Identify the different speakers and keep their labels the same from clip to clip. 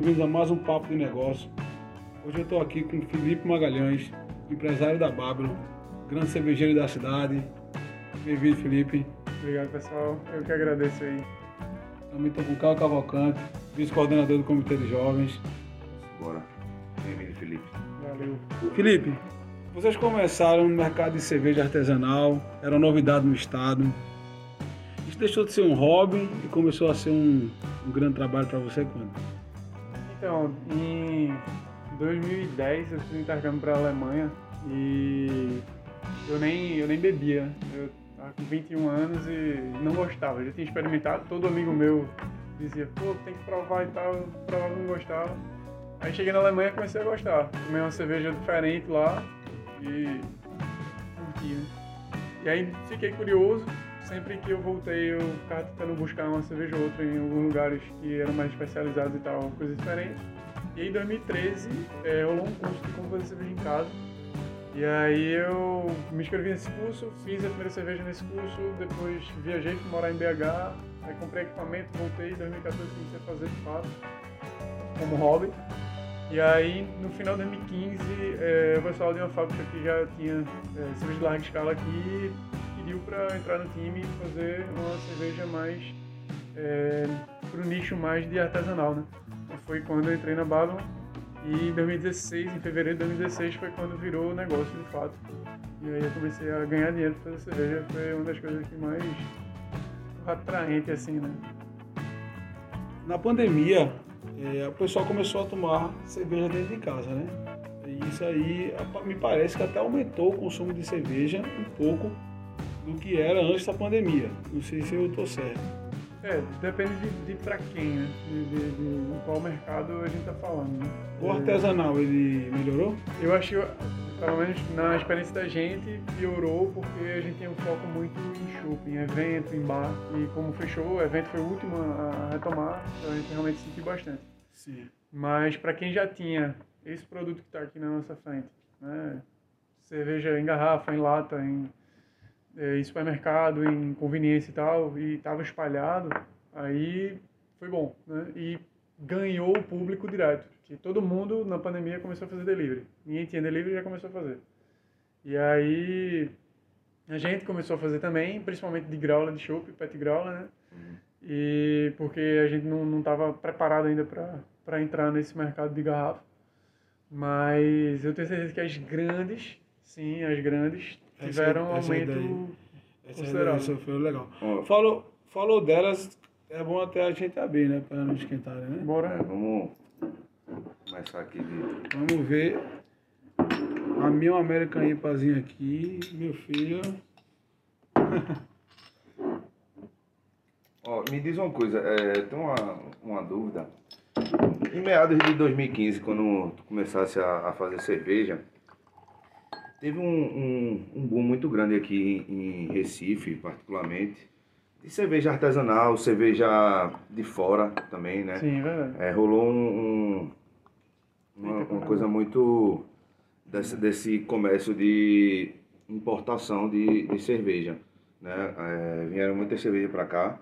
Speaker 1: bem-vindos a mais um Papo de Negócio. Hoje eu estou aqui com Felipe Magalhães, empresário da Babylon, grande cervejeiro da cidade. Bem-vindo, Felipe.
Speaker 2: Obrigado, pessoal. Eu que agradeço aí.
Speaker 1: Também estou com o Carlos Cavalcante, vice-coordenador do Comitê de Jovens.
Speaker 3: Bora. Bem-vindo, Felipe.
Speaker 2: Valeu.
Speaker 1: Felipe, vocês começaram no mercado de cerveja artesanal, era uma novidade no estado. Isso deixou de ser um hobby e começou a ser um, um grande trabalho para você quando?
Speaker 2: Então, em 2010 eu fiz intercâmbio para a Alemanha e eu nem, eu nem bebia. Eu estava com 21 anos e não gostava. Eu já tinha experimentado, todo amigo meu dizia, pô, tem que provar e tal, eu provava não gostava. Aí cheguei na Alemanha e comecei a gostar. Tomei uma cerveja diferente lá e curti, né? E aí fiquei curioso, sempre que eu voltei eu ficava tentando buscar uma cerveja ou outra em alguns lugares que eram mais especializados e tal, coisas diferentes. E em 2013 é, rolou um curso de como fazer cerveja em casa. E aí eu me inscrevi nesse curso, fiz a primeira cerveja nesse curso, depois viajei para morar em BH, aí comprei equipamento, voltei, em 2014 comecei a fazer de fato, como hobby. E aí, no final de 2015, é, o pessoal de uma fábrica que já tinha é, cerveja de larga escala aqui pediu para entrar no time e fazer uma cerveja mais é, para o nicho mais de artesanal, né? Então foi quando eu entrei na Babylon e em 2016, em fevereiro de 2016, foi quando virou o negócio de fato. E aí eu comecei a ganhar dinheiro para fazer cerveja, foi uma das coisas que mais atraente assim, né?
Speaker 1: Na pandemia, é, o pessoal começou a tomar cerveja dentro de casa, né? E isso aí me parece que até aumentou o consumo de cerveja um pouco do que era antes da pandemia. Não sei se eu estou certo.
Speaker 2: É, depende de, de para quem, né? De, de, de, qual mercado a gente tá falando, né?
Speaker 1: O artesanal, ele melhorou?
Speaker 2: Eu acho que, pelo menos na experiência da gente, piorou porque a gente tem um foco muito em shopping, em evento, em bar. E como fechou, o evento foi o último a retomar, então a gente realmente sentiu bastante.
Speaker 1: Sim.
Speaker 2: Mas para quem já tinha esse produto que está aqui na nossa frente, né? Cerveja em garrafa, em lata, em em supermercado, em conveniência e tal, e estava espalhado, aí foi bom, né? E ganhou o público direto, que todo mundo na pandemia começou a fazer delivery. Ninguém tinha delivery já começou a fazer. E aí a gente começou a fazer também, principalmente de graula de chopp, pet graula, né? E porque a gente não estava preparado ainda para entrar nesse mercado de garrafa. Mas eu tenho certeza que as grandes, sim, as grandes tiveram essa, um aumento essa considerável. Essa
Speaker 1: foi legal. Falou, falou delas, é bom até a gente abrir, né? Para não esquentar, né?
Speaker 3: Bora. É, vamos começar aqui de...
Speaker 1: Vamos ver. A minha American IPAzinha aqui, meu filho.
Speaker 3: Ó, me diz uma coisa, é, tem uma, uma dúvida. Em meados de 2015, quando tu começasse a, a fazer cerveja, Teve um, um, um boom muito grande aqui em Recife, particularmente, de cerveja artesanal, cerveja de fora também, né?
Speaker 2: Sim, verdade.
Speaker 3: É, rolou um, um uma, uma, coisa muito desse, desse comércio de importação de, de cerveja, né? É, vieram muitas cervejas para cá.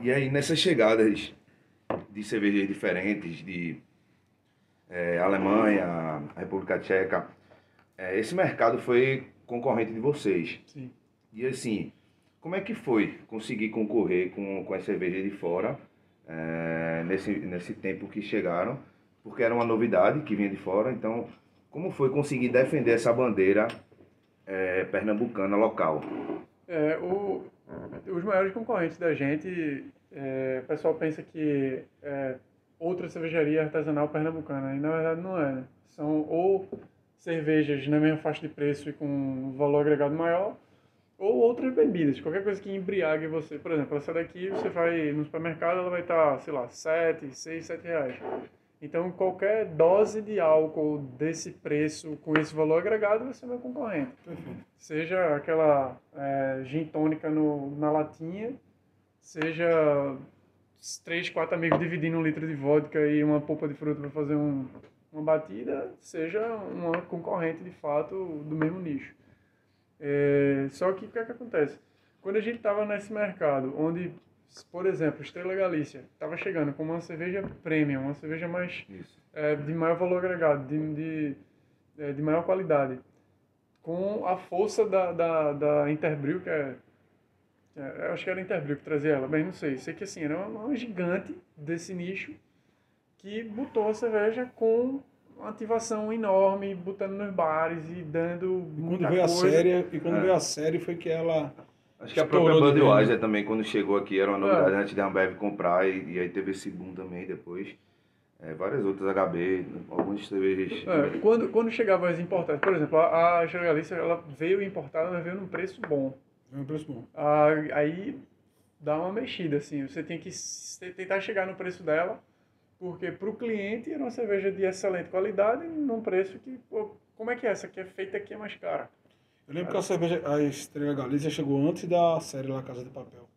Speaker 3: E aí nessas chegadas de cervejas diferentes, de é, Alemanha, República Tcheca, é, esse mercado foi concorrente de vocês.
Speaker 2: Sim.
Speaker 3: E assim, como é que foi conseguir concorrer com, com as cervejas de fora é, nesse, nesse tempo que chegaram? Porque era uma novidade que vinha de fora, então como foi conseguir defender essa bandeira é, pernambucana local?
Speaker 2: É, o, os maiores concorrentes da gente, é, o pessoal pensa que é, outra cervejaria artesanal pernambucana. E na verdade não é. Né? São ou cervejas na mesma faixa de preço e com valor agregado maior, ou outras bebidas, qualquer coisa que embriague você. Por exemplo, essa daqui você vai no supermercado, ela vai estar, sei lá, 7, 6, 7 reais. Então, qualquer dose de álcool desse preço, com esse valor agregado, você vai concorrente. Seja aquela é, gin tônica no, na latinha, seja três, quatro amigos dividindo um litro de vodka e uma polpa de fruta para fazer um, uma batida, seja uma concorrente de fato do mesmo nicho. É, só que o que, é que acontece? Quando a gente estava nesse mercado, onde por exemplo, Estrela Galícia estava chegando com uma cerveja premium, uma cerveja mais é, de maior valor agregado, de, de, é, de maior qualidade, com a força da, da, da Interbrew, que é, é, eu acho que era a Interbrew que trazia ela, mas não sei, sei que assim, era uma, uma gigante desse nicho que botou a cerveja com uma ativação enorme, botando nos bares e dando
Speaker 1: E quando
Speaker 2: muita
Speaker 1: veio a
Speaker 2: coisa.
Speaker 1: série, e quando
Speaker 3: É.
Speaker 1: veio a série foi que ela.
Speaker 3: Acho que a própria Budweiser
Speaker 1: né?
Speaker 3: também, quando chegou aqui, era uma novidade
Speaker 2: É.
Speaker 3: antes da Ambev comprar, e, e aí teve esse boom também depois. É, várias outras HB, algumas cervejas.
Speaker 2: É, quando, quando chegavam as importadas, por exemplo, a, a Galícia ela veio importada, mas veio num preço bom.
Speaker 1: É um preço bom.
Speaker 2: Ah, aí dá uma mexida, assim. Você tem que tentar chegar no preço dela, porque para o cliente era uma cerveja de excelente qualidade, num preço que, pô, como é que é? Essa aqui é feita aqui é mais cara.
Speaker 1: Eu lembro que a cerveja, a Estrela Galícia chegou antes da série La Casa de Papel.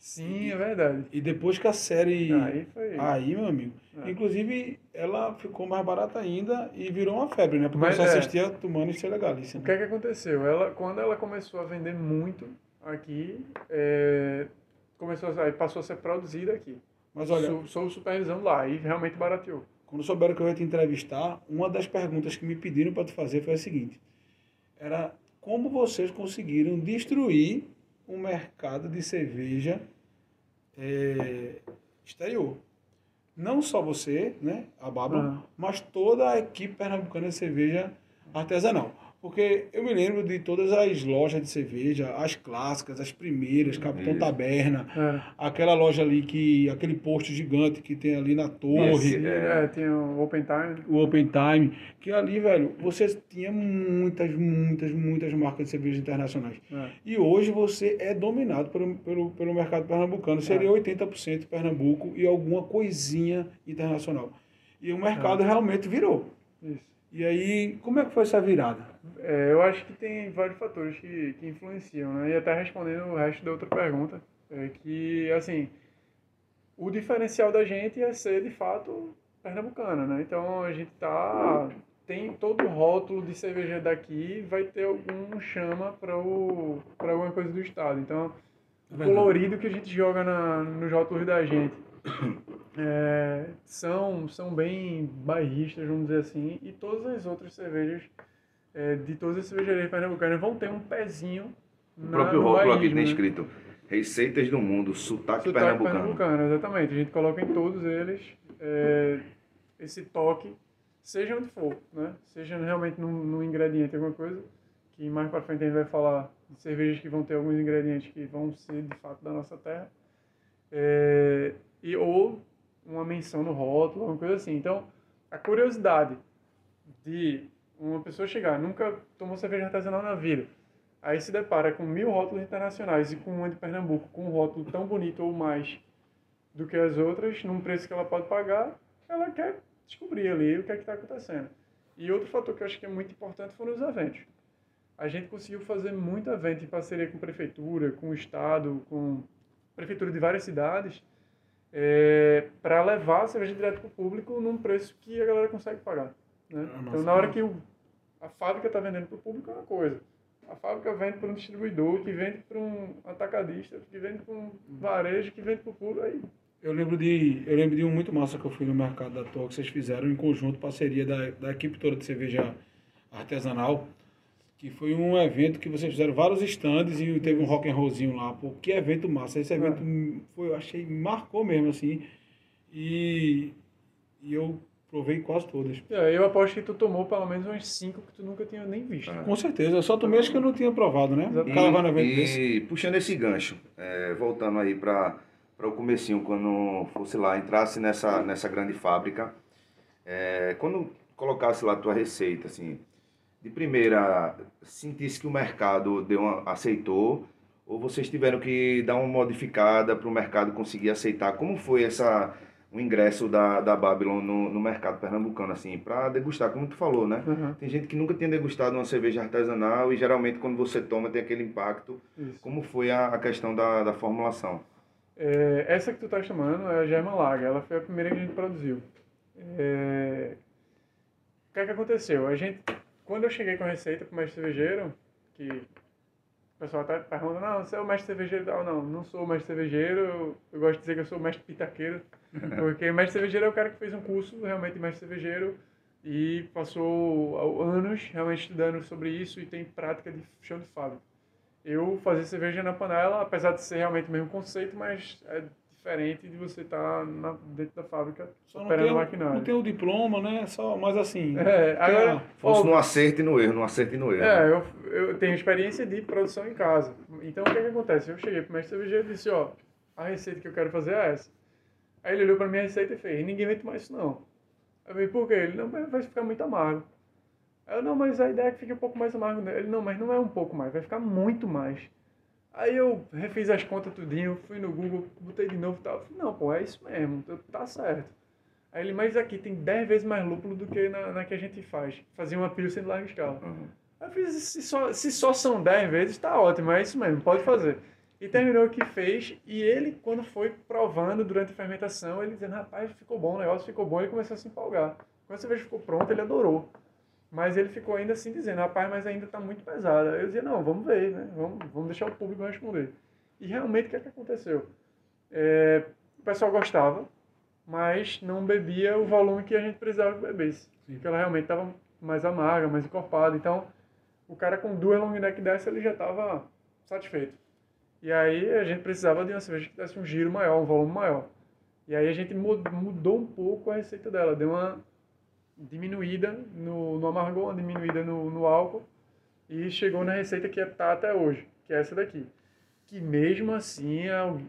Speaker 2: Sim, é verdade.
Speaker 1: E depois que a série.
Speaker 2: Aí foi.
Speaker 1: Aí, meu amigo.
Speaker 2: É.
Speaker 1: Inclusive, ela ficou mais barata ainda e virou uma febre, né? Porque
Speaker 2: Mas
Speaker 1: você
Speaker 2: é.
Speaker 1: assistia tomando Estrela Galícia.
Speaker 2: O
Speaker 1: Né?
Speaker 2: que é que aconteceu? Ela, quando ela começou a vender muito aqui, é, começou a, passou a ser produzida aqui.
Speaker 1: Mas olha,
Speaker 2: Sou, sou supervisão lá e realmente barateou.
Speaker 1: quando souberam que eu ia te entrevistar, uma das perguntas que me pediram para te fazer foi a seguinte: era como vocês conseguiram destruir o mercado de cerveja é, exterior? Não só você, né, a Baba,
Speaker 2: Aham.
Speaker 1: mas toda a equipe pernambucana de cerveja artesanal. Porque eu me lembro de todas as lojas de cerveja, as clássicas, as primeiras, Capitão
Speaker 3: Isso.
Speaker 1: Taberna,
Speaker 2: É.
Speaker 1: aquela loja ali que. aquele posto gigante que tem ali na torre
Speaker 3: Esse, é.
Speaker 2: é, tinha o Open Time.
Speaker 1: o Open Time, que ali, velho, você tinha muitas, muitas, muitas marcas de cerveja internacionais.
Speaker 2: É.
Speaker 1: E hoje você é dominado pelo, pelo, pelo mercado pernambucano. Seria 80% Pernambuco e alguma coisinha internacional. E o mercado realmente virou.
Speaker 2: Isso.
Speaker 1: E aí, como é que foi essa virada?
Speaker 2: É, eu acho que tem vários fatores que, que influenciam, né? E até respondendo o resto da outra pergunta, é que, assim, o diferencial da gente é ser, de fato, pernambucana, né? Então, a gente tá... Tem todo o rótulo de cerveja daqui, vai ter algum chama para alguma coisa do estado. Então, o
Speaker 1: Verdade.
Speaker 2: colorido que a gente joga na, nos rótulos da gente é, são, são bem bairristas, vamos dizer assim, e todas as outras cervejas é, de todas as cervejarias pernambucanas vão ter um pezinho
Speaker 3: O
Speaker 2: na,
Speaker 3: próprio rótulo aqui tem
Speaker 2: né?
Speaker 3: escrito Receitas do Mundo, Sotaque,
Speaker 2: Sotaque
Speaker 3: Pernambucano.
Speaker 2: pernambucano, exatamente. A gente coloca em todos eles é, esse toque, seja onde for, né? Seja realmente num, num ingrediente, alguma coisa, que mais para frente a gente vai falar de cervejas que vão ter alguns ingredientes que vão ser de fato da nossa terra, é, e ou uma menção no rótulo, alguma coisa assim. Então, a curiosidade de uma pessoa chegar, nunca tomou cerveja artesanal na vida, aí se depara com mil rótulos internacionais e com uma de Pernambuco com um rótulo tão bonito ou mais do que as outras, num preço que ela pode pagar, ela quer descobrir ali o que é que está acontecendo. E outro fator que eu acho que é muito importante foram os eventos. A gente conseguiu fazer muito evento em parceria com prefeitura, com o estado, com prefeitura de várias cidades, para levar a cerveja direto para o público num preço que a galera consegue pagar. Né?
Speaker 1: Ah,
Speaker 2: Então, na hora que o, a fábrica está vendendo para o público é uma coisa. A fábrica vende para um distribuidor, que vende para um atacadista, que vende para um varejo, que vende para o público. Aí,
Speaker 1: Eu lembro de eu lembro de um muito massa que eu fui no mercado da Toa que vocês fizeram em conjunto, parceria da, da equipe toda de cerveja artesanal, que foi um evento que vocês fizeram vários stands e teve um rock and rollzinho lá. Pô, que evento massa! Esse evento foi, eu achei, marcou mesmo assim. E, e eu provei quase todas.
Speaker 2: É, eu aposto que tu tomou pelo menos umas cinco que tu nunca tinha nem visto.
Speaker 3: Ah.
Speaker 1: Com certeza, eu só tomei as que eu não tinha provado, né? O
Speaker 2: Exatamente.
Speaker 1: cara vai no evento
Speaker 3: E,
Speaker 1: desse.
Speaker 3: e puxando esse gancho, é, voltando aí para o comecinho, quando fosse lá, entrasse nessa, nessa grande fábrica, é, quando colocasse lá a tua receita, assim, de primeira, sentisse que o mercado deu uma, aceitou, ou vocês tiveram que dar uma modificada para o mercado conseguir aceitar? Como foi essa o ingresso da, da Babylon no, no mercado pernambucano, assim, para degustar, como tu falou, né?
Speaker 2: Uhum,
Speaker 3: Tem gente que nunca tinha degustado uma cerveja artesanal e geralmente quando você toma tem aquele impacto.
Speaker 2: isso.
Speaker 3: Como foi a, a questão da, da formulação?
Speaker 2: É, essa que tu tá chamando é a German Lager. Ela foi a primeira que a gente produziu. É, O que é que aconteceu? A gente, quando eu cheguei com a receita para o mestre cervejeiro, que pessoal até pergunta, não, você é o mestre cervejeiro tal. Não, não sou o mestre cervejeiro, eu, eu gosto de dizer que eu sou o mestre pitaqueiro, porque o mestre cervejeiro é o cara que fez um curso realmente de mestre cervejeiro e passou anos realmente estudando sobre isso e tem prática de chão de fábrica. Eu fazia cerveja na panela, apesar de ser realmente o mesmo conceito, mas é diferente de você estar tá dentro da fábrica
Speaker 1: Só operando maquinário. Não tem o diploma, né? Só, mas assim.
Speaker 2: É, agora,
Speaker 3: a... Fosse no acerto e no erro, no acerto e no erro.
Speaker 2: É, eu, eu tenho experiência de produção em casa. Então o que, é que acontece? Eu cheguei pro mestre cervejeiro e disse: ó, a receita que eu quero fazer é essa. Aí ele olhou pra minha receita e fez: ninguém vai tomar isso não. Eu falei: por quê? Ele não vai ficar muito amargo. Eu, não, mas a ideia é que fique um pouco mais amargo. Ele, não, mas não é um pouco mais, vai ficar muito mais. Aí eu refiz as contas tudinho, fui no Google, botei de novo e tal. Falei, não, pô, é isso mesmo, tá certo. Aí ele, mas aqui tem 10 vezes mais lúpulo do que na, na que a gente faz. Fazia uma pilsen de larga escala. Uhum. Aí eu fiz, se só, se só são 10 vezes, tá ótimo, é isso mesmo, pode fazer. E terminou o que fez, e ele, quando foi provando durante a fermentação, ele dizendo, rapaz, ficou bom, o negócio ficou bom, ele começou a se empolgar. Quando a cerveja ficou pronta, ele adorou. Mas ele ficou ainda assim dizendo, rapaz, mas ainda está muito pesada. Eu dizia, não, vamos ver, né? Vamos, vamos deixar o público responder. E realmente o que, é que aconteceu? É, o pessoal gostava, mas não bebia o volume que a gente precisava que bebesse. Sim. Porque ela realmente estava mais amarga, mais encorpada. Então, o cara com duas long neck dessa, ele já estava satisfeito. E aí a gente precisava de uma cerveja que desse um giro maior, um volume maior. E aí a gente mudou um pouco a receita dela, deu uma diminuída no, no amargor, diminuída no, no álcool e chegou na receita que está até hoje, que é essa daqui. Que mesmo assim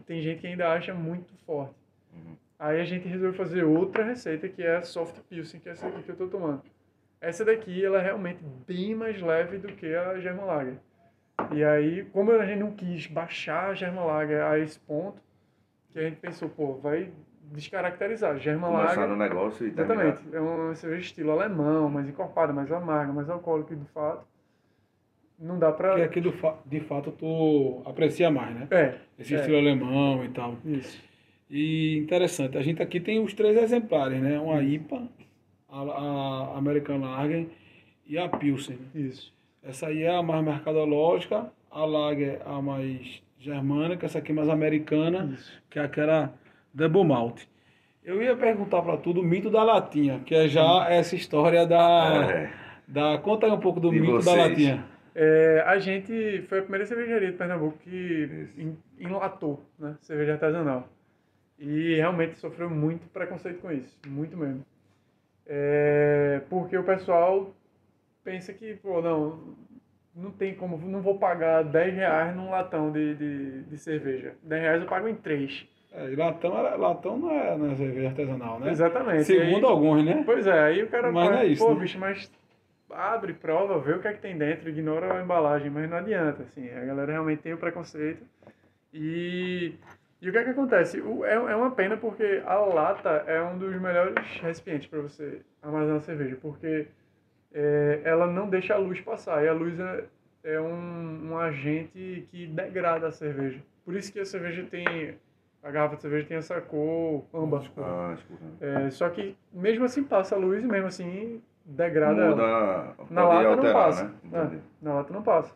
Speaker 2: tem gente que ainda acha muito forte. Uhum. Aí a gente resolveu fazer outra receita que é a Soft Pilsen, que é essa aqui que eu estou tomando. Essa daqui ela é realmente bem mais leve do que a German Lager. E aí, como a gente não quis baixar a German Lager a esse ponto, que a gente pensou, pô, vai descaracterizar. German
Speaker 3: Começar
Speaker 2: Lager.
Speaker 3: no negócio e
Speaker 2: Exatamente. Terminar. É uma cerveja estilo alemão, mais encorpada, mais amarga, mais alcoólica de fato. Não dá pra.
Speaker 1: Que aqui do fa de fato tu aprecia mais, né?
Speaker 2: É.
Speaker 1: Esse
Speaker 2: é.
Speaker 1: estilo alemão e tal.
Speaker 2: Isso.
Speaker 1: E interessante, a gente aqui tem os três exemplares, né? Uma IPA, a, a American Lager e a Pilsen.
Speaker 2: Isso.
Speaker 1: Essa aí é a mais mercadológica, a Lager a mais germânica, essa aqui é mais americana, Isso. que é aquela Double Malt. Eu ia perguntar para tudo o mito da latinha, que é já essa história da. É. da conta aí um pouco do de mito vocês. da latinha.
Speaker 2: É, a gente foi a primeira cervejaria de Pernambuco que enlatou né, cerveja artesanal. E realmente sofreu muito preconceito com isso, muito mesmo. É, porque o pessoal pensa que, pô, não, não tem como, não vou pagar 10 reais num latão de, de, de cerveja. 10 reais eu pago em 3.
Speaker 1: É, e latão, latão não é, não é cerveja artesanal, né?
Speaker 2: Exatamente.
Speaker 1: Segundo aí, alguns, né?
Speaker 2: Pois é, aí o cara
Speaker 1: mas
Speaker 2: fala,
Speaker 1: é isso,
Speaker 2: pô,
Speaker 1: né?
Speaker 2: bicho, mas abre, prova, vê o que é que tem dentro, ignora a embalagem, mas não adianta, assim, a galera realmente tem o preconceito. E, e o que é que acontece? O, é, é uma pena porque a lata é um dos melhores recipientes para você armazenar cerveja, porque é, ela não deixa a luz passar, e a luz é, é um, um agente que degrada a cerveja. Por isso que a cerveja tem a garrafa de cerveja tem essa cor âmbar.
Speaker 3: Ah,
Speaker 2: é, só que mesmo assim passa a luz e mesmo assim degrada
Speaker 3: Muda,
Speaker 2: ela. Na lata
Speaker 3: alterar,
Speaker 2: não passa.
Speaker 3: Né?
Speaker 2: É, na lata não passa.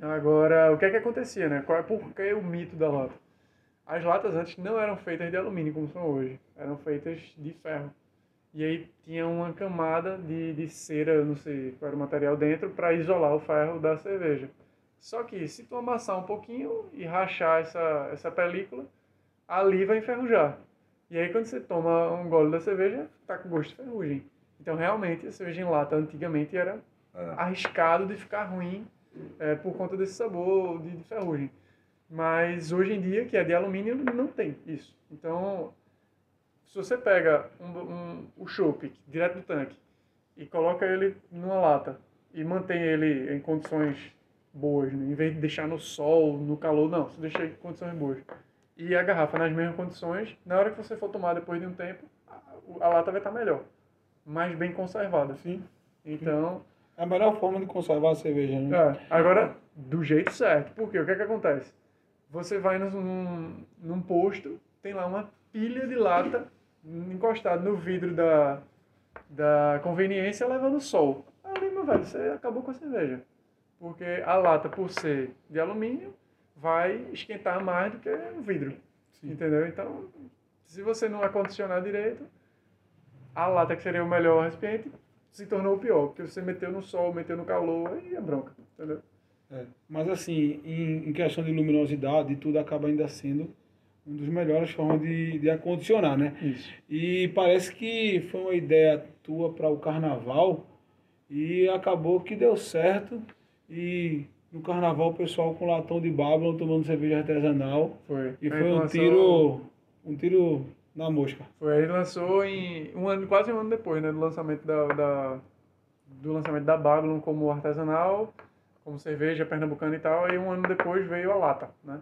Speaker 2: Agora, o que é que acontecia, né? Qual é, por que o mito da lata? As latas antes não eram feitas de alumínio como são hoje. Eram feitas de ferro. E aí tinha uma camada de, de cera, não sei qual era o material dentro, para isolar o ferro da cerveja. Só que se tu amassar um pouquinho e rachar essa, essa película, ali vai enferrujar. E aí quando você toma um gole da cerveja, tá com gosto de ferrugem. Então realmente a cerveja em lata antigamente era é. arriscado de ficar ruim é, por conta desse sabor de, de, ferrugem. Mas hoje em dia, que é de alumínio, não tem isso. Então, se você pega um, um, o chopp direto do tanque e coloca ele numa lata e mantém ele em condições boas, né? em vez de deixar no sol, no calor, não, você deixa em condições boas e a garrafa nas mesmas condições, na hora que você for tomar depois de um tempo, a, lata vai estar melhor, mais bem conservada.
Speaker 1: Sim.
Speaker 2: Então.
Speaker 1: É a melhor forma de conservar a cerveja, né?
Speaker 2: É, agora, do jeito certo. Porque o que é que acontece? Você vai num, num posto, tem lá uma pilha de lata encostada no vidro da, da conveniência levando sol. Ali, meu velho, você acabou com a cerveja. porque a lata, por ser de alumínio, vai esquentar mais do que o vidro.
Speaker 1: Sim.
Speaker 2: Entendeu? Então, se você não acondicionar direito, a lata que seria o melhor recipiente se tornou o pior, porque você meteu no sol, meteu no calor, aí é bronca, entendeu?
Speaker 1: É. Mas assim, em, em questão de luminosidade, tudo acaba ainda sendo um dos melhores formas de, de acondicionar, né?
Speaker 2: Isso.
Speaker 1: E parece que foi uma ideia tua para o carnaval e acabou que deu certo. E no carnaval o pessoal com latão de Babylon tomando cerveja artesanal.
Speaker 2: Foi.
Speaker 1: E foi um
Speaker 2: lançou-
Speaker 1: tiro, um tiro na mosca.
Speaker 2: Foi, aí lançou em um ano, quase um ano depois, né, do lançamento da, da- do lançamento da Babylon como artesanal, como cerveja pernambucana e tal, aí um ano depois veio a lata, né?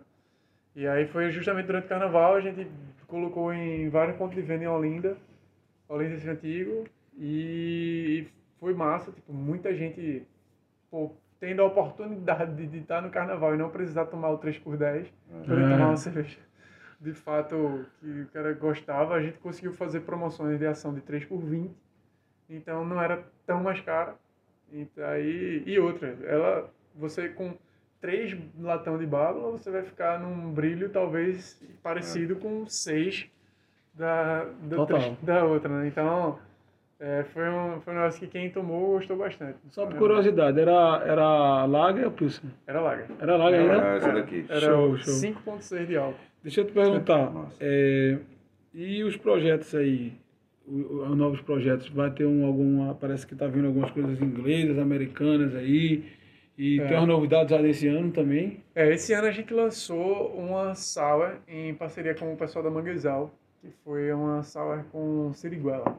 Speaker 2: E aí foi justamente durante o carnaval, a gente colocou em vários pontos de venda em Olinda, Olinda esse antigo, e foi massa, tipo, muita gente, pô, tendo a oportunidade de, estar no carnaval e não precisar tomar o 3x10, poder
Speaker 1: É.
Speaker 2: tomar uma cerveja de fato que o cara gostava, a gente conseguiu fazer promoções de ação de 3 por 20. Então não era tão mais cara. Então, aí, e outra, ela você com três latão de bábula, você vai ficar num brilho talvez parecido com seis da, da, da outra, né? Então, é, foi, um, foi um negócio que quem tomou gostou bastante.
Speaker 1: Só por curiosidade, era, era Lager ou Pilsen?
Speaker 2: Era lager.
Speaker 1: Era Lager ainda?
Speaker 3: É, essa daqui.
Speaker 2: Era
Speaker 1: Show, show.
Speaker 2: 5.6 de álcool.
Speaker 1: Deixa eu te perguntar, é, e os projetos aí, os novos projetos, vai ter um, alguma, parece que tá vindo algumas coisas inglesas, americanas aí, e
Speaker 2: É.
Speaker 1: tem umas novidades já desse ano também.
Speaker 2: É, esse ano a gente lançou uma sour em parceria com o pessoal da Manguezal, que foi uma sour com siriguela.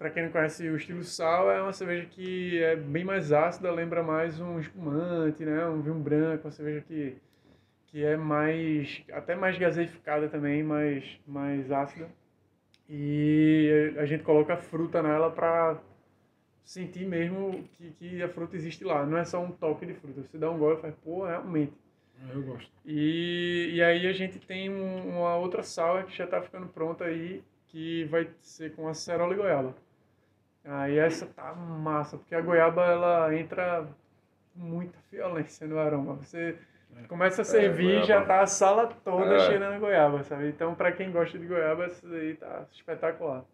Speaker 2: Para quem não conhece o estilo sour, é uma cerveja que é bem mais ácida, lembra mais um espumante, né? Um vinho branco, uma cerveja que, que é mais, até mais gaseificada também, mais, mais ácida. E a gente coloca fruta nela para sentir mesmo que, que a fruta existe lá. Não é só um toque de fruta. Você dá um gole e faz, pô, realmente.
Speaker 1: Eu gosto.
Speaker 2: E, e aí a gente tem um- uma outra sour que já está ficando pronta aí, que vai ser com acerola e goiaba. Aí essa tá massa, porque a goiaba ela entra muita violência no aroma. Você começa a servir
Speaker 3: goiaba.
Speaker 2: já tá a sala toda
Speaker 3: É.
Speaker 2: cheirando a goiaba, sabe? Então para quem gosta de goiaba, essa daí tá espetacular.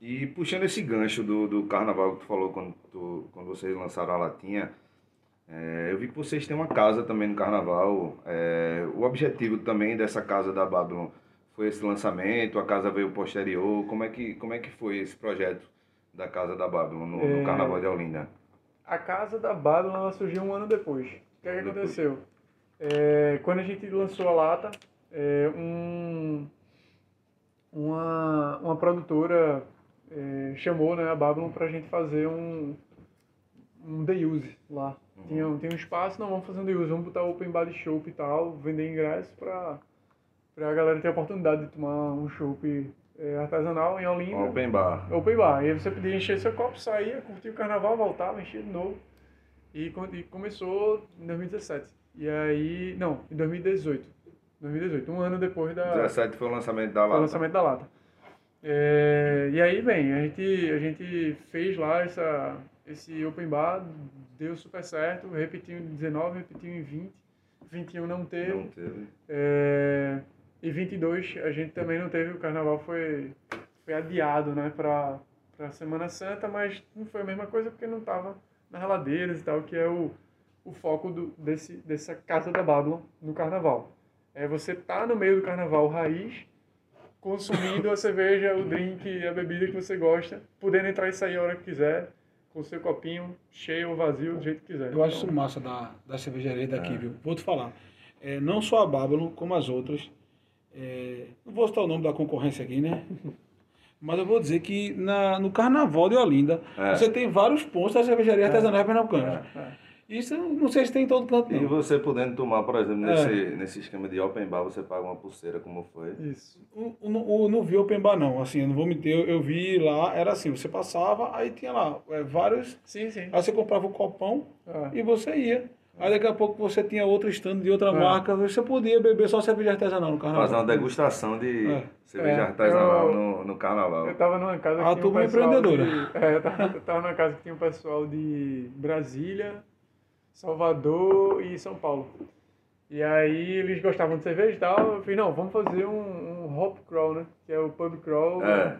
Speaker 3: E puxando esse gancho do, do carnaval que tu falou quando, tu, quando vocês lançaram a latinha, é, eu vi que vocês têm uma casa também no carnaval. É, o objetivo também dessa casa da Babylon foi esse lançamento, a casa veio posterior. Como é que, como é que foi esse projeto da casa da Babylon no, no
Speaker 2: É.
Speaker 3: carnaval de Olinda?
Speaker 2: A casa da Babylon ela surgiu um ano depois. O que, é que aconteceu? É, quando a gente lançou a lata, é, um, uma, uma produtora é, chamou né, a Babylon para a gente fazer um, um day use lá. Tinha, um- tem um espaço, não, vamos fazer um day use, vamos botar open bar de chopp e tal, vender ingresso para a galera ter a oportunidade de tomar um chopp artesanal em Olinda.
Speaker 3: Open bar.
Speaker 2: Open bar. E aí você podia encher seu copo, saía, curtia o carnaval, voltava, enchia de novo. E, e começou em 2017. E aí. Não, em 2018. 2018, um ano depois da,
Speaker 3: 17 foi o lançamento da lata.
Speaker 2: lançamento da lata. É, e aí, bem, a gente, a gente fez lá essa, esse open bar, deu super certo, repetiu em 19, repetiu em 20. 21 não teve.
Speaker 3: Não teve.
Speaker 2: É, e 22 a gente também não teve, o carnaval foi, foi adiado, né, pra, pra Semana Santa, mas não foi a mesma coisa porque não tava nas reladeiras e tal, que é o, o foco do, desse, dessa Casa da Babylon no carnaval. É você tá no meio do carnaval raiz, consumindo a cerveja, o drink, a bebida que você gosta, podendo entrar e sair a hora que quiser, com o seu copinho cheio ou vazio, do jeito que quiser.
Speaker 1: Eu acho
Speaker 2: Então,
Speaker 1: isso massa da, da cervejaria
Speaker 3: É.
Speaker 1: daqui, viu? Vou te falar. É, não só a Babylon, como as outras. É, não vou citar o nome da concorrência aqui, né? Mas eu vou dizer que na, no Carnaval de Olinda,
Speaker 3: É.
Speaker 1: você tem vários pontos da cervejaria artesanal pernambucana.
Speaker 2: é, é.
Speaker 1: Isso eu não sei se tem em todo canto,
Speaker 3: E
Speaker 1: não.
Speaker 3: você podendo tomar, por exemplo,
Speaker 1: É.
Speaker 3: nesse, nesse esquema de open bar, você paga uma pulseira, como foi?
Speaker 2: Isso.
Speaker 1: O, o, o- não vi open bar, não. Assim, eu não vou mentir. Eu, eu vi lá, era assim, você passava, aí tinha lá é, vários...
Speaker 2: Sim, sim.
Speaker 1: Aí você comprava o copão
Speaker 2: Ah.
Speaker 1: e você ia. Aí daqui a pouco você tinha outro stand de outra
Speaker 2: É.
Speaker 1: marca, você podia beber só cerveja artesanal no carnaval.
Speaker 3: Fazer uma degustação de
Speaker 1: É.
Speaker 3: cerveja
Speaker 2: É,
Speaker 3: artesanal
Speaker 2: eu-
Speaker 3: no, no carnaval.
Speaker 2: Eu tava numa casa que
Speaker 1: A
Speaker 2: tinha um
Speaker 1: turma empreendedora.
Speaker 2: De, é, eu tava, eu tava numa casa que tinha um pessoal de Brasília, Salvador e São Paulo. E aí eles gostavam de cerveja e tal. Eu falei, não, vamos fazer um, um hop crawl, né? Que é o pub crawl
Speaker 3: É.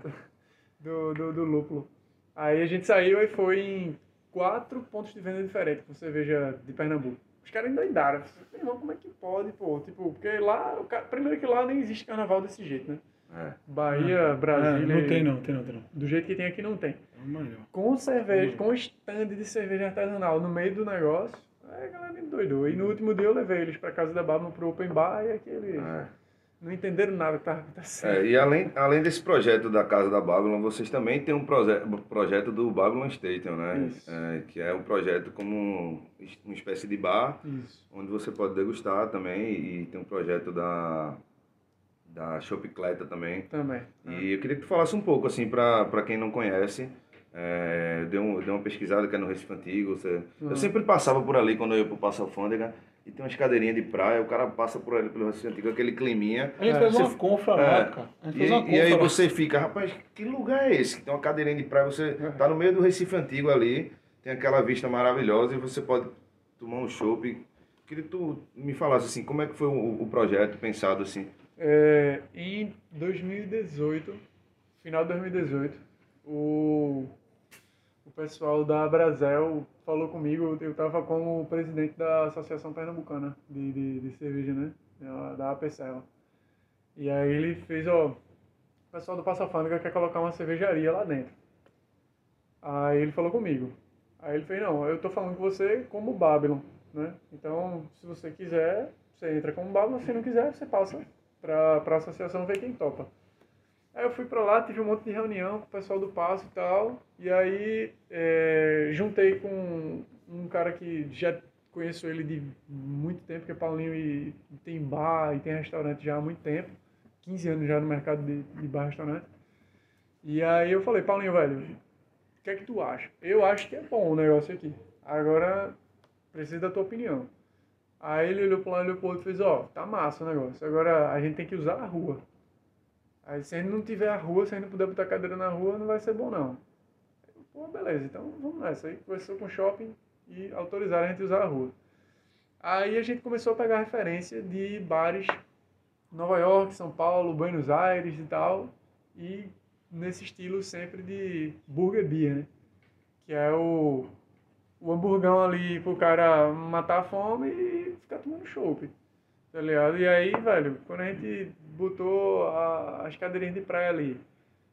Speaker 2: do, do, do lúpulo. Aí a gente saiu e foi em quatro pontos de venda diferentes com cerveja de Pernambuco. Os caras endoidaram. Irmão, como é que pode, pô? Tipo, porque lá, o cara, primeiro que lá nem existe carnaval desse jeito, né?
Speaker 3: É.
Speaker 2: Bahia, Brasília.
Speaker 1: É, não tem não, tem não, tem não.
Speaker 2: Do jeito que tem aqui não tem.
Speaker 1: É.
Speaker 2: Com cerveja, com stand de cerveja artesanal no meio do negócio, aí a galera me doidou. E no último dia eu levei eles pra casa da Babylon pro Open Bar e aqueles
Speaker 3: É.
Speaker 2: não entenderam nada que acontecendo.
Speaker 3: É, e além, além desse projeto da Casa da Babylon, vocês também têm um proje projeto do Babylon Station, né?
Speaker 2: Isso.
Speaker 3: É, que é um projeto como um- uma espécie de bar,
Speaker 2: Isso.
Speaker 3: onde você pode degustar também. E tem um projeto da, da Shopicleta também.
Speaker 2: Também.
Speaker 3: E eu queria que tu falasse um pouco, assim, para quem não conhece. É, eu dei, um, eu dei uma pesquisada que é no Recife Antigo. Você,
Speaker 2: Uhum.
Speaker 3: Eu sempre passava por ali quando eu ia pro Passo Alfândega. E tem umas cadeirinhas de praia, o cara passa por ali pelo Recife Antigo, aquele climinha.
Speaker 1: A gente
Speaker 2: É,
Speaker 1: fez uma
Speaker 3: você-
Speaker 1: confra
Speaker 3: é,
Speaker 1: lá, cara. A gente
Speaker 3: E,
Speaker 1: fez uma
Speaker 3: e aí você fica, rapaz, que lugar é esse? Que tem uma cadeirinha de praia, você tá no meio do Recife Antigo ali, tem aquela vista maravilhosa e você pode tomar um chopp. Queria que tu me falasse assim, como é que foi o, o projeto pensado assim?
Speaker 2: É, em 2018, final de 2018, o, o pessoal da Brasel falou comigo, eu estava como presidente da Associação Pernambucana de, de, de Cerveja, né? Da- APCela. E aí ele fez, ó, o pessoal do Passa Alfândega quer colocar uma cervejaria lá dentro. Aí ele falou comigo. Aí ele fez, não, eu tô falando com você como Babylon, né? Então, se você quiser, você entra como Babylon, se não quiser, você passa pra, pra associação ver quem topa. Aí eu fui pra lá, tive um monte de reunião com o pessoal do Passo e tal, e aí é, juntei com um cara que já conheço ele de muito tempo, que é Paulinho e tem bar e tem restaurante já há muito tempo, 15 anos já no mercado de, de bar e restaurante. E aí eu falei, Paulinho, velho, o que é que tu acha? Eu acho que é bom o negócio aqui. Agora, preciso da tua opinião. Aí ele olhou para lá, olhou pro outro e fez, ó, tá massa o negócio. Agora a gente tem que usar a rua. Aí se a gente não tiver a rua, se a gente não puder botar cadeira na rua, não vai ser bom não. Eu, Pô, beleza, então vamos nessa. Aí conversou com o shopping e autorizaram a gente usar a rua. Aí a gente começou a pegar referência de bares Nova York, São Paulo, Buenos Aires e tal. E nesse estilo sempre de burger beer, né? Que é o, o hamburgão ali pro cara matar a fome e ficar tomando chopp. Tá ligado? E aí, velho, quando a gente botou a- as cadeirinhas de praia ali,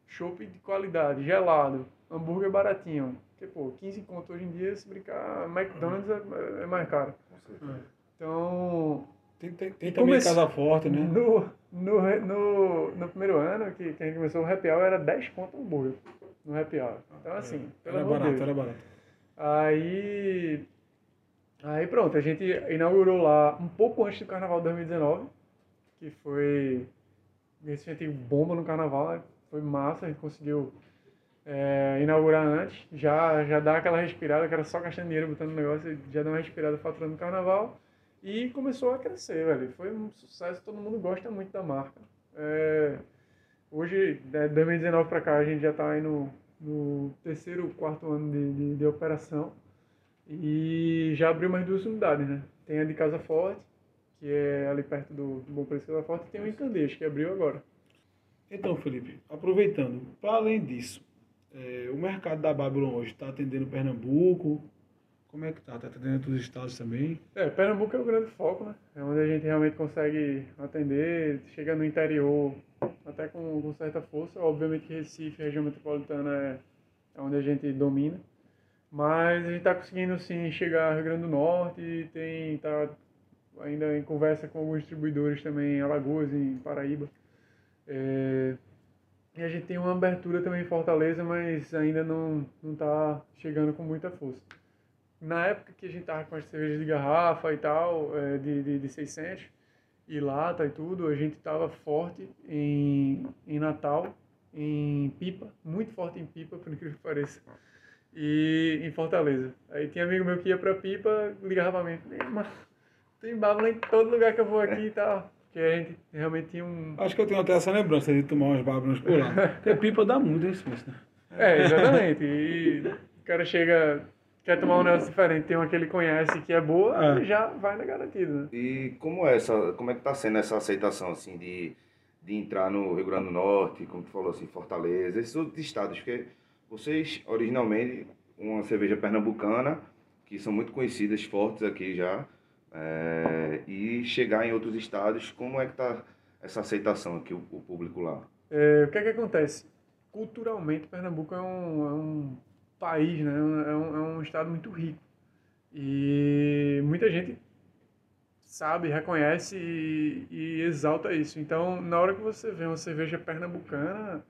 Speaker 2: chopp de qualidade, gelado, hambúrguer baratinho. Porque, pô, 15 conto hoje em dia, se brincar, McDonald's é, é mais caro. Então,
Speaker 1: Tem, tem, tem também
Speaker 2: Comece-
Speaker 1: Casa Forte, né?
Speaker 2: no, no, no, no primeiro ano que, que a gente começou o happy hour, era 10 conto o hambúrguer no happy hour. Então, assim, pelo
Speaker 1: Era
Speaker 2: amor de
Speaker 1: barato,
Speaker 2: Deus.
Speaker 1: era barato.
Speaker 2: Aí, aí pronto, a gente inaugurou lá um pouco antes do Carnaval de 2019, que foi esse gente bomba no Carnaval, né? foi massa, a gente conseguiu é, inaugurar antes, já, já dá aquela respirada, que era só gastando dinheiro botando negócio, já dá uma respirada faturando no Carnaval, e começou a crescer, velho, foi um sucesso, todo mundo gosta muito da marca. É, hoje, de 2019 para cá, a gente já está aí no, no terceiro, quarto ano de, de, de operação, e já abriu mais duas unidades, né? Tem a de Casa Forte, que é ali perto do, do Bom Preço Casa Forte, e tem o em Candeias, que abriu agora.
Speaker 1: Então, Felipe, aproveitando, para além disso, é, o mercado da Babylon hoje está atendendo Pernambuco? Como é que tá? Está atendendo outros estados também?
Speaker 2: É, Pernambuco é o grande foco, né? É onde a gente realmente consegue atender, chega no interior até com, com certa força. Obviamente que Recife, região metropolitana, é, é onde a gente domina. Mas a gente está conseguindo, sim, chegar ao Rio Grande do Norte tem, tá ainda em conversa com alguns distribuidores também em Alagoas, em Paraíba. É, e a gente tem uma abertura também em Fortaleza, mas ainda não está chegando com muita força na época que a gente tava com as cervejas de garrafa e tal, é, de, de, de 600 e lata e tudo, a gente tava forte em, em Natal, em Pipa, muito forte em Pipa, por incrível que pareça, e em Fortaleza. Aí tinha amigo meu que ia pra Pipa, ligava pra mim, "Ei, mano, tem bábula em todo lugar que eu vou aqui e tal, porque a gente realmente tinha um...
Speaker 1: Acho que eu tenho até essa lembrança de tomar umas Babylons por lá. Porque pipa dá muito isso, né?
Speaker 2: É, exatamente. E o cara chega quer tomar um negócio diferente, tem uma que ele conhece que é boa,
Speaker 1: É.
Speaker 2: já vai na garantida. né?
Speaker 3: E como é essa, como é que tá sendo essa aceitação assim de, de entrar no Rio Grande do Norte, como tu falou assim, Fortaleza, esses outros estados, porque vocês originalmente uma cerveja pernambucana que são muito conhecidas, fortes aqui já, é, e chegar em outros estados, como é que tá essa aceitação aqui o, o público lá?
Speaker 2: É, o que é que acontece? Culturalmente, Pernambuco é um, é um país, né? É um, é um estado muito rico. E muita gente sabe, reconhece e, e exalta isso. Então, na hora que você vê uma cerveja pernambucana,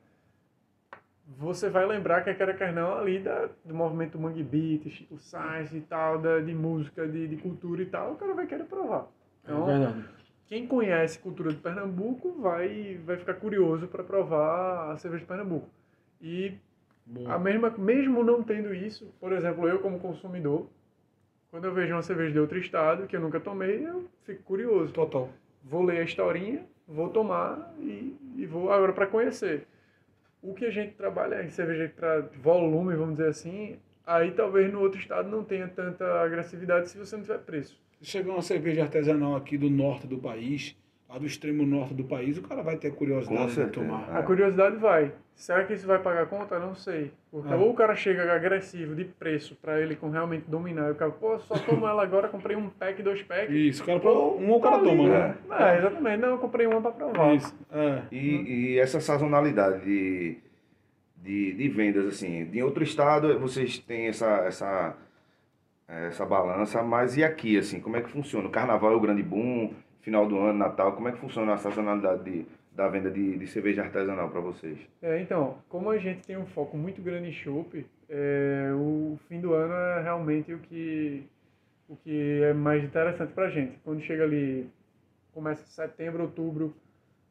Speaker 2: você vai lembrar que aquela quer não ali da, do movimento Mangue Beat, Chico Sainz e tal, da, de música, de, de cultura e tal, o cara vai querer provar. Então,
Speaker 1: é
Speaker 2: quem conhece cultura de Pernambuco vai, vai ficar curioso para provar a cerveja de Pernambuco. E
Speaker 1: Boa.
Speaker 2: a mesma, mesmo não tendo isso, por exemplo, eu como consumidor, quando eu vejo uma cerveja de outro estado que eu nunca tomei, eu fico curioso.
Speaker 1: Total.
Speaker 2: Vou ler a historinha, vou tomar e, e vou agora para conhecer. O que a gente trabalha em cerveja para volume, vamos dizer assim, aí talvez no outro estado não tenha tanta agressividade se você não tiver preço.
Speaker 1: Se chegar uma cerveja artesanal aqui do norte do país, lá do extremo norte do país, o cara vai ter curiosidade de tomar.
Speaker 2: A curiosidade vai. Será que isso vai pagar a conta? Não sei. Porque
Speaker 1: Ah.
Speaker 2: ou o cara chega agressivo de preço para ele com realmente dominar. E o cara, pô, só tomo ela agora, comprei um pack, dois packs.
Speaker 1: Isso, o cara, um o cara
Speaker 2: Tá ali,
Speaker 1: toma, né?
Speaker 2: É, exatamente. Não, eu comprei uma para provar.
Speaker 1: Isso, é.
Speaker 3: E, e essa sazonalidade de, de, de vendas, assim, de outro estado vocês têm essa, essa, essa balança, mas e aqui, assim, como é que funciona? O carnaval é o grande boom, final do ano, Natal, como é que funciona a sazonalidade de, da venda de, de cerveja artesanal para vocês?
Speaker 2: É, então, como a gente tem um foco muito grande em chopp, é, o fim do ano é realmente o que, o que é mais interessante pra gente. Quando chega ali, começa setembro, outubro,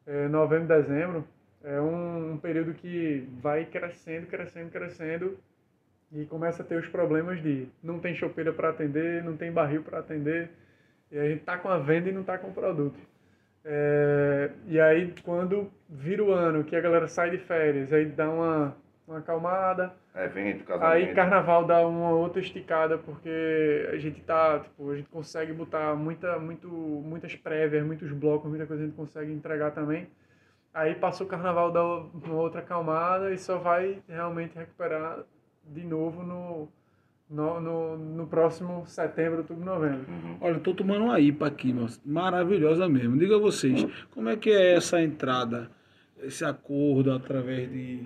Speaker 2: é, novembro, dezembro, é um, um período que vai crescendo, crescendo, crescendo e começa a ter os problemas de não tem chopeira para atender, não tem barril para atender, e a gente tá com a venda e não tá com o produto. É, e aí, quando vira o ano, que a galera sai de férias, aí dá uma, uma acalmada.
Speaker 3: Evento, casamento.
Speaker 2: Aí, carnaval dá uma outra esticada, porque a gente tá, tipo, a gente consegue botar muita, muito, muitas prévias, muitos blocos, muita coisa a gente consegue entregar também. Aí passou o carnaval, dá uma outra acalmada e só vai realmente recuperar de novo no, no, no, no próximo setembro, outubro, novembro.
Speaker 1: Olha, eu tô tomando uma IPA aqui, maravilhosa mesmo. Diga a vocês, como é que é essa entrada, esse acordo através de,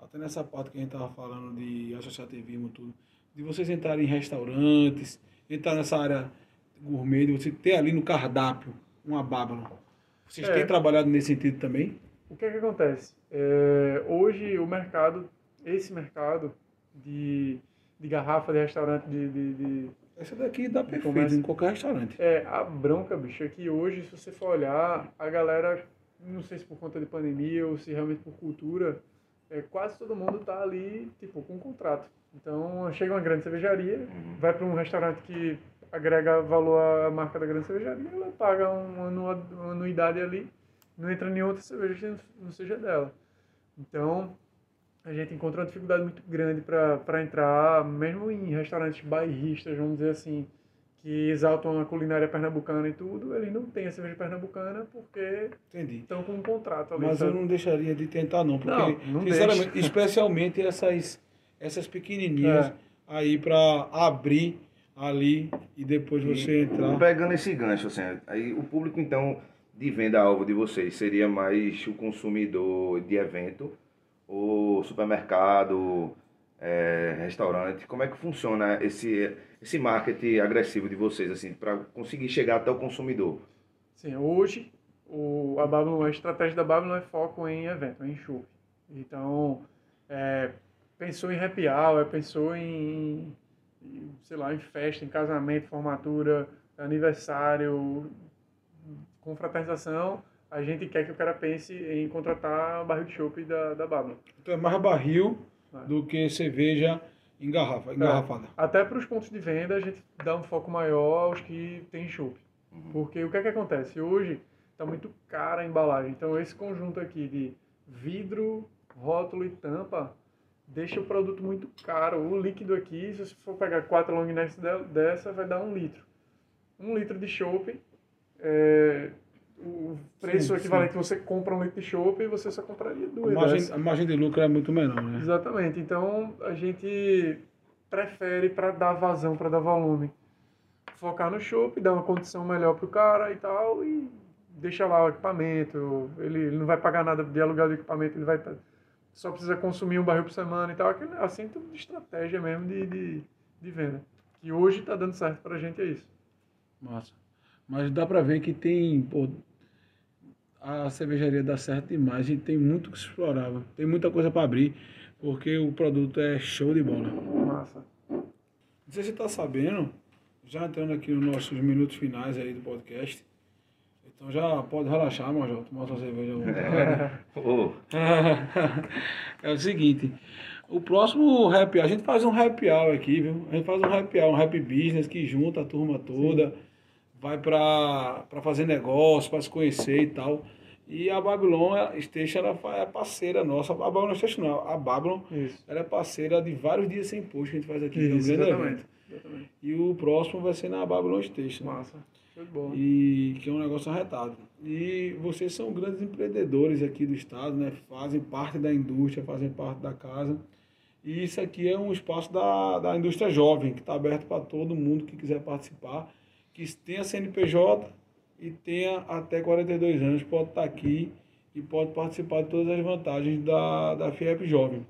Speaker 1: até nessa parte que a gente tava falando de associativismo tudo, de vocês entrarem em restaurantes, entrar nessa área gourmet, de você ter ali no cardápio uma bábala. Vocês
Speaker 2: É.
Speaker 1: têm trabalhado nesse sentido também?
Speaker 2: O que é que acontece? É, hoje o mercado, esse mercado de, de garrafa, de restaurante, de, de, de-
Speaker 1: Essa daqui dá perfeito
Speaker 2: Começa-
Speaker 1: em qualquer restaurante.
Speaker 2: É, a bronca, bicho, é que hoje, se você for olhar, a galera, não sei se por conta de pandemia ou se realmente por cultura, é, quase todo mundo tá ali, tipo, com um contrato. Então, chega uma grande cervejaria, vai para um restaurante que agrega valor à marca da grande cervejaria, ela paga um uma anuidade ali, não entra em outra cerveja que não seja dela. Então, a gente encontra uma dificuldade muito grande para entrar, mesmo em restaurantes bairristas, vamos dizer assim, que exaltam a culinária pernambucana e tudo, eles não têm a cerveja pernambucana porque
Speaker 1: Entendi.
Speaker 2: estão com um contrato ali.
Speaker 1: Mas eu não deixaria de tentar não, porque
Speaker 2: Não, não
Speaker 1: sinceramente,
Speaker 2: deixa.
Speaker 1: especialmente essas essas pequenininhas
Speaker 2: É.
Speaker 1: aí para abrir ali e depois você entrar.
Speaker 3: Pegando esse gancho, assim, aí o público, então, de venda-alvo de vocês seria mais o consumidor de evento, ou supermercado, é, restaurante? Como é que funciona esse, esse marketing agressivo de vocês, assim, para conseguir chegar até o consumidor?
Speaker 2: Sim, hoje o, a, Babylon, a estratégia da Babylon é foco em evento, em show. Então, é, pensou em happy hour, pensou em, em, sei lá, em festa, em casamento, formatura, aniversário, confraternização, a gente quer que o cara pense em contratar barril de chopp da, da Babylon.
Speaker 1: Então é mais barril
Speaker 2: É.
Speaker 1: do que cerveja engarrafa, engarrafada.
Speaker 2: Até para os pontos de venda, a gente dá um foco maior aos que tem chopp. Porque o que é que acontece? Hoje está muito cara a embalagem. Então, esse conjunto aqui de vidro, rótulo e tampa, deixa o produto muito caro. O líquido aqui, se você for pegar quatro long necks dessa, vai dar um litro. Um litro de chopp, é, o preço sim, equivalente sim. você compra um litro de chopp e você só compraria duas.
Speaker 1: A margem, a margem de lucro é muito menor, né?
Speaker 2: Exatamente. Então a gente prefere para dar vazão, para dar volume, focar no chopp, dar uma condição melhor pro cara e tal e deixa lá o equipamento. Ele, ele não vai pagar nada de aluguel do equipamento, ele vai só precisa consumir um barril por semana e tal. Assim, tudo de estratégia mesmo de, de, de venda. Que hoje está dando certo para a gente, é isso.
Speaker 1: Massa. Mas dá para ver que tem. Pô, a cervejaria dá certo demais e tem muito que se explorar. Tem muita coisa para abrir, porque o produto é show de bola.
Speaker 2: Massa. Não
Speaker 1: sei se você está sabendo, já entrando aqui nos nossos minutos finais aí do podcast. Então já pode relaxar, Major, tomar sua cerveja à é o seguinte, o próximo happy a gente faz um happy hour aqui, viu? A gente faz um happy hour, um happy business que junta a turma toda. Sim vai para fazer negócio, para se conhecer e tal. E a Babylon Station ela é parceira nossa. A Babylon Station não, a Babylon Isso. ela é parceira de vários dias sem post que a gente faz aqui.
Speaker 2: Isso, um exatamente, exatamente.
Speaker 1: E o próximo vai ser na Babylon Station.
Speaker 2: Massa. Foi bom.
Speaker 1: E que é um negócio arretado. E vocês são grandes empreendedores aqui do estado, né? Fazem parte da indústria, fazem parte da casa. E isso aqui é um espaço da, da indústria jovem, que está aberto para todo mundo que quiser participar que tenha CNPJ e tenha até 42 anos, pode estar aqui e pode participar de todas as vantagens da, da FIEP Jovem.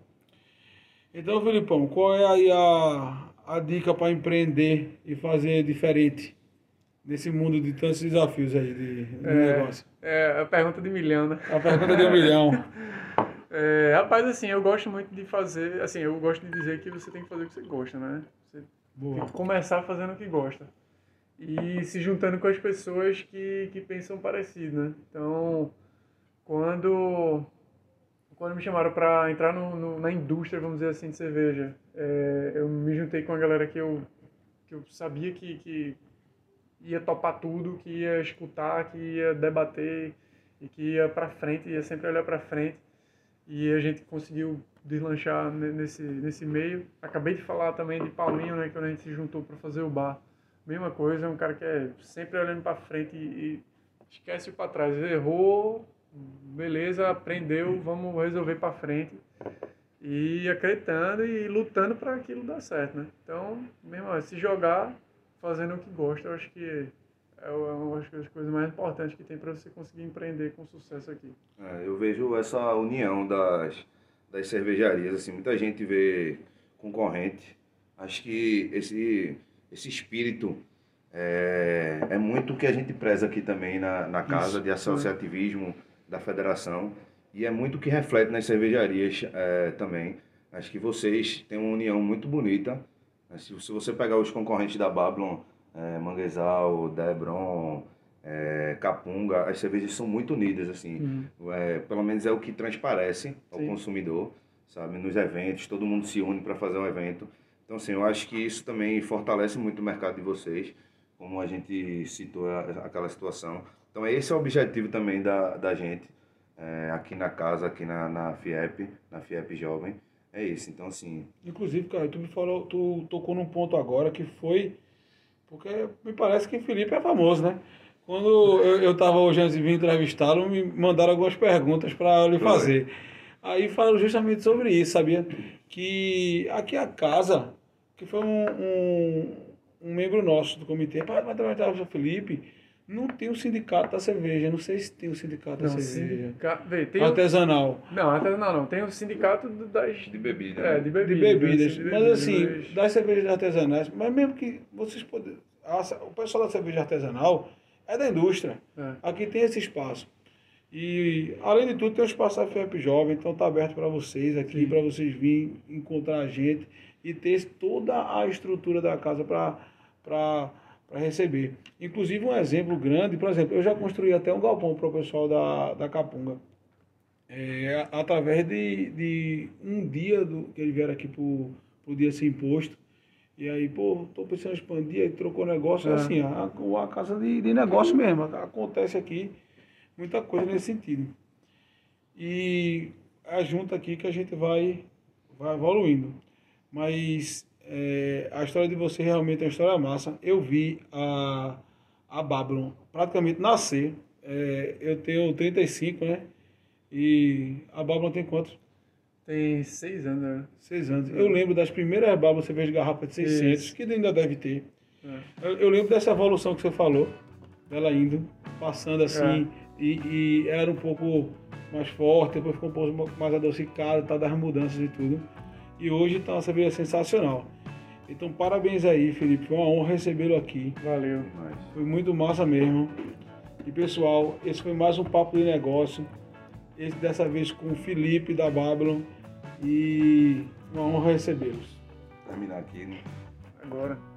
Speaker 1: Então, Filipão, qual é aí a, a dica para empreender e fazer diferente nesse mundo de tantos desafios aí de, de é, negócio?
Speaker 2: É a pergunta de milhão, né?
Speaker 1: A pergunta de um milhão.
Speaker 2: É, rapaz, assim, eu gosto muito de fazer, assim, eu gosto de dizer que você tem que fazer o que você gosta, né? Você Boa. tem que começar fazendo o que gosta e se juntando com as pessoas que, que pensam parecido, né? Então, quando, quando me chamaram para entrar no, no, na indústria, vamos dizer assim, de cerveja, é, eu me juntei com a galera que eu, que eu sabia que, que ia topar tudo, que ia escutar, que ia debater e que ia para frente, ia sempre olhar para frente. E a gente conseguiu deslanchar nesse, nesse meio. Acabei de falar também de Paulinho, né, quando a gente se juntou para fazer o bar mesma coisa, é um cara que é sempre olhando para frente e, esquece para trás. Errou, beleza, aprendeu, vamos resolver para frente. E acreditando e lutando para aquilo dar certo, né? Então, mesmo se jogar fazendo o que gosta, eu acho que é uma das coisas mais importantes que tem para você conseguir empreender com sucesso aqui.
Speaker 3: É, eu vejo essa união das, das cervejarias, assim, muita gente vê concorrente. Acho que esse esse espírito é, é muito o que a gente preza aqui também na, na casa Isso, de associativismo é. da federação e é muito o que reflete nas cervejarias é, também. Acho que vocês têm uma união muito bonita. Se, se você pegar os concorrentes da Babylon, é, Manguezal, Debron, é, Capunga, as cervejas são muito unidas, assim. Uhum. É, pelo menos é o que transparece ao Sim. consumidor, sabe? Nos eventos, todo mundo se une para fazer um evento. Então, assim, eu acho que isso também fortalece muito o mercado de vocês, como a gente citou aquela situação. Então, esse é o objetivo também da, da gente, é, aqui na casa, aqui na, na FIEP, na FIEP Jovem. É isso, então assim...
Speaker 1: Inclusive, cara, tu me falou, tu tocou num ponto agora que foi... Porque me parece que Felipe é famoso, né? Quando eu estava hoje antes de vir entrevistá-lo, me mandaram algumas perguntas para lhe fazer. Aí falaram justamente sobre isso, sabia? Que aqui a casa, que foi um, um, um membro nosso do comitê, para trabalhar com o Felipe, não tem o sindicato da cerveja. Não sei se tem o sindicato da cerveja. Sindica...
Speaker 2: Vê, tem
Speaker 1: artesanal.
Speaker 2: O... Não, artesanal não. Tem o sindicato das.
Speaker 3: De bebida.
Speaker 2: É, de, bebida,
Speaker 1: de bebidas. De bebidas. Mas assim, das cervejas artesanais, mas mesmo que vocês podem. O pessoal da cerveja artesanal é da indústria. É. Aqui tem esse espaço. E, além de tudo, tem o espaço da FEP Jovem, então está aberto para vocês aqui, para vocês virem encontrar a gente e ter toda a estrutura da casa para receber. Inclusive, um exemplo grande, por exemplo, eu já construí até um galpão para o pessoal da, da Capunga. É, através de, de um dia do, que eles vieram aqui para o dia sem imposto. E aí, pô, tô pensando em expandir, aí trocou negócio, é. assim, a, a casa de, de negócio mesmo, acontece aqui muita coisa nesse sentido. E a junta aqui que a gente vai vai evoluindo. Mas é, a história de você realmente é uma história massa. Eu vi a, a Babylon praticamente nascer. É, eu tenho 35, né? E a Babylon tem quantos?
Speaker 2: Tem seis anos, né?
Speaker 1: Seis anos. Eu lembro das primeiras Babylon cerveja de garrafa de 600,
Speaker 2: Isso.
Speaker 1: que ainda deve ter.
Speaker 2: É.
Speaker 1: Eu, eu lembro dessa evolução que você falou, dela indo, passando assim, e, e ela era um pouco mais forte, depois ficou um pouco mais adocicada, tá, das mudanças e tudo. E hoje tá uma cerveja sensacional. Então, parabéns aí, Felipe. Foi uma honra recebê-lo aqui.
Speaker 2: Valeu.
Speaker 1: Foi muito massa mesmo. E pessoal, esse foi mais um papo de negócio. Esse dessa vez com o Felipe da Babylon. E uma honra recebê-los.
Speaker 3: terminar aqui, né?
Speaker 2: Agora.